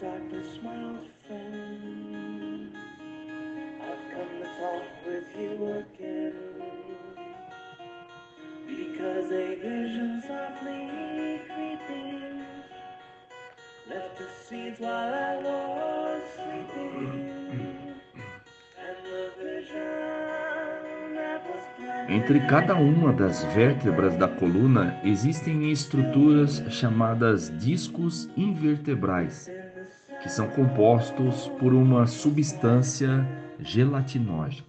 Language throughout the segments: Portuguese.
darkness, my old friend. I've come to talk with you again. Because a vision softly creeping left seeds while I was sleeping. Entre cada uma das vértebras da coluna existem estruturas chamadas discos invertebrais, que são compostos por uma substância gelatinógena.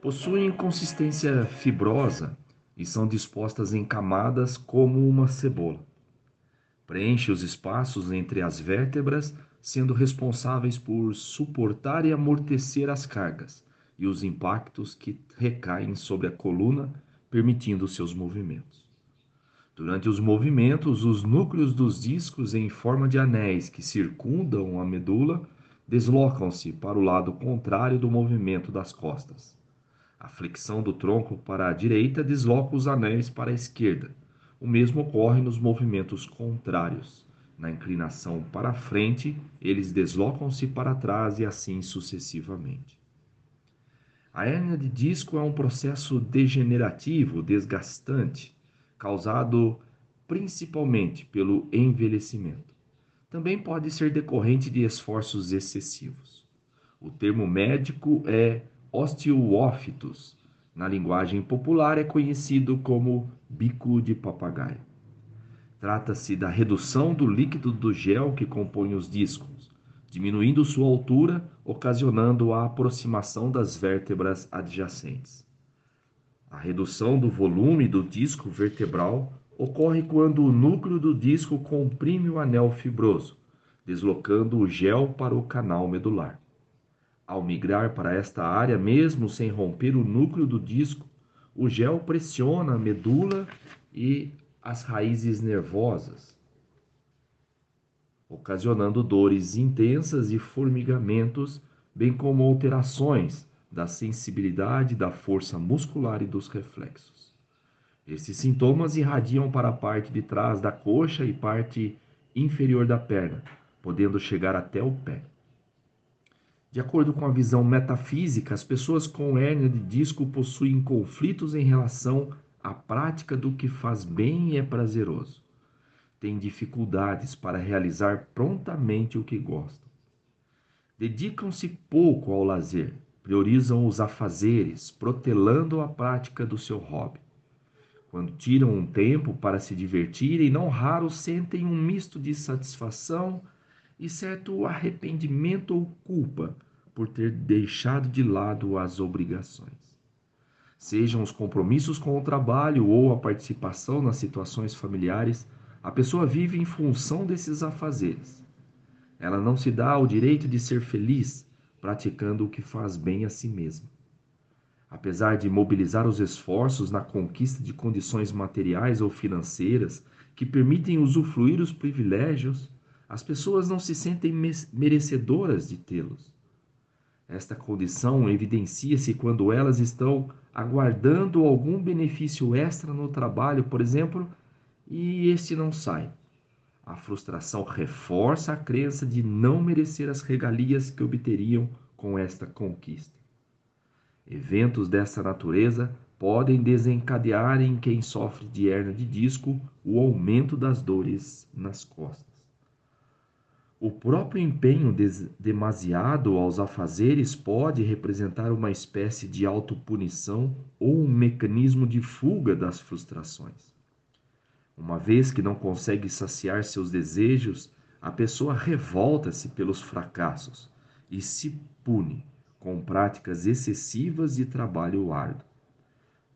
Possuem consistência fibrosa e são dispostas em camadas como uma cebola. Preenche os espaços entre as vértebras, sendo responsáveis por suportar e amortecer as cargas e os impactos que recaem sobre a coluna, permitindo seus movimentos. Durante os movimentos, os núcleos dos discos em forma de anéis que circundam a medula deslocam-se para o lado contrário do movimento das costas. A flexão do tronco para a direita desloca os anéis para a esquerda. O mesmo ocorre nos movimentos contrários. Na inclinação para frente, eles deslocam-se para trás e assim sucessivamente. A hérnia de disco é um processo degenerativo desgastante, causado principalmente pelo envelhecimento. Também pode ser decorrente de esforços excessivos. O termo médico é osteoófitos. Na linguagem popular é conhecido como bico de papagaio. Trata-se da redução do líquido do gel que compõe os discos, diminuindo sua altura, ocasionando a aproximação das vértebras adjacentes. A redução do volume do disco vertebral ocorre quando o núcleo do disco comprime o anel fibroso, deslocando o gel para o canal medular. Ao migrar para esta área, mesmo sem romper o núcleo do disco, o gel pressiona a medula e as raízes nervosas, ocasionando dores intensas e formigamentos, bem como alterações da sensibilidade, da força muscular e dos reflexos. Esses sintomas irradiam para a parte de trás da coxa e parte inferior da perna, podendo chegar até o pé. De acordo com a visão metafísica, as pessoas com hérnia de disco possuem conflitos em relação à prática do que faz bem e é prazeroso. Têm dificuldades para realizar prontamente o que gostam. Dedicam-se pouco ao lazer, priorizam os afazeres, protelando a prática do seu hobby. Quando tiram um tempo para se divertirem, não raro sentem um misto de satisfação e certo arrependimento ou culpa por ter deixado de lado as obrigações. Sejam os compromissos com o trabalho ou a participação nas situações familiares, a pessoa vive em função desses afazeres. Ela não se dá o direito de ser feliz praticando o que faz bem a si mesma. Apesar de mobilizar os esforços na conquista de condições materiais ou financeiras que permitem usufruir os privilégios, as pessoas não se sentem merecedoras de tê-los. Esta condição evidencia-se quando elas estão aguardando algum benefício extra no trabalho, por exemplo, e este não sai. A frustração reforça a crença de não merecer as regalias que obteriam com esta conquista. Eventos dessa natureza podem desencadear em quem sofre de hernia de disco o aumento das dores nas costas. O próprio empenho demasiado aos afazeres pode representar uma espécie de autopunição ou um mecanismo de fuga das frustrações. Uma vez que não consegue saciar seus desejos, a pessoa revolta-se pelos fracassos e se pune com práticas excessivas de trabalho árduo.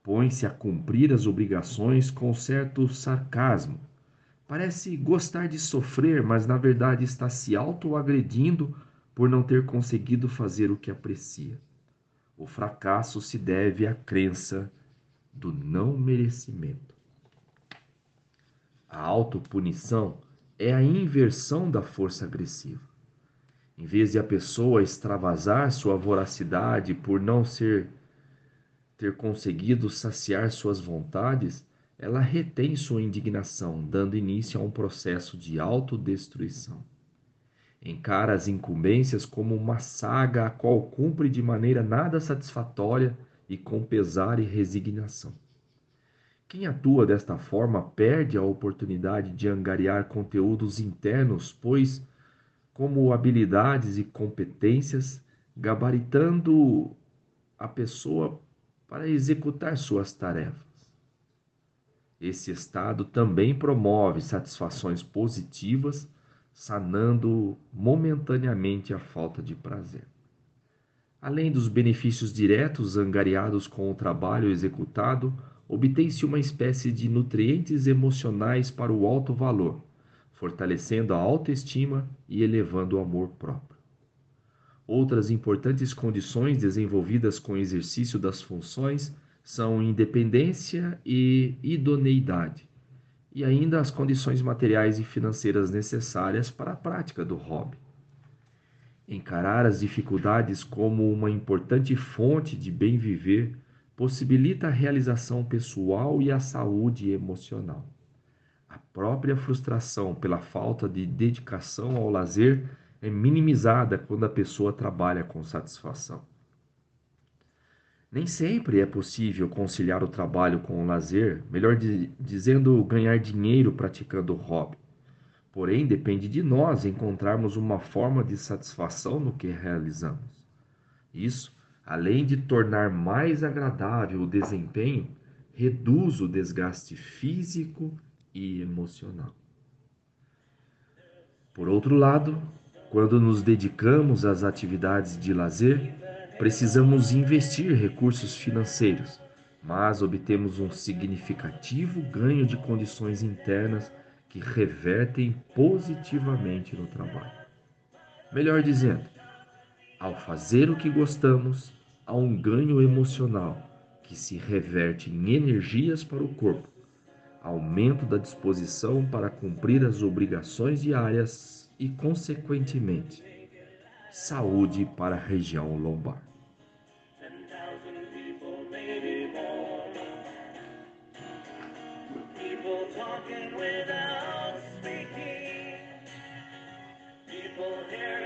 Põe-se a cumprir as obrigações com certo sarcasmo Parece gostar de sofrer, mas na verdade está se autoagredindo por não ter conseguido fazer o que aprecia. O fracasso se deve à crença do não merecimento. A autopunição é a inversão da força agressiva. Em vez de a pessoa extravasar sua voracidade por não ser ter conseguido saciar suas vontades, ela retém sua indignação, dando início a um processo de autodestruição. Encara as incumbências como uma saga a qual cumpre de maneira nada satisfatória e com pesar e resignação. Quem atua desta forma perde a oportunidade de angariar conteúdos internos, pois, como habilidades e competências, gabaritando a pessoa para executar suas tarefas. Esse estado também promove satisfações positivas, sanando momentaneamente a falta de prazer. Além dos benefícios diretos angariados com o trabalho executado, obtém-se uma espécie de nutrientes emocionais para o alto valor, fortalecendo a autoestima e elevando o amor próprio. Outras importantes condições desenvolvidas com o exercício das funções são independência e idoneidade, e ainda as condições materiais e financeiras necessárias para a prática do hobby. Encarar as dificuldades como uma importante fonte de bem viver possibilita a realização pessoal e a saúde emocional. A própria frustração pela falta de dedicação ao lazer é minimizada quando a pessoa trabalha com satisfação. Nem sempre é possível conciliar o trabalho com o lazer, melhor dizendo, ganhar dinheiro praticando o hobby. Porém, depende de nós encontrarmos uma forma de satisfação no que realizamos. Isso além de tornar mais agradável o desempenho, reduz o desgaste físico e emocional. Por outro lado, quando nos dedicamos às atividades de lazer, precisamos investir recursos financeiros, mas obtemos um significativo ganho de condições internas que revertem positivamente no trabalho. Melhor dizendo, ao fazer o que gostamos, há um ganho emocional que se reverte em energias para o corpo, aumento da disposição para cumprir as obrigações diárias e, consequentemente, saúde para a região lombar. People hearing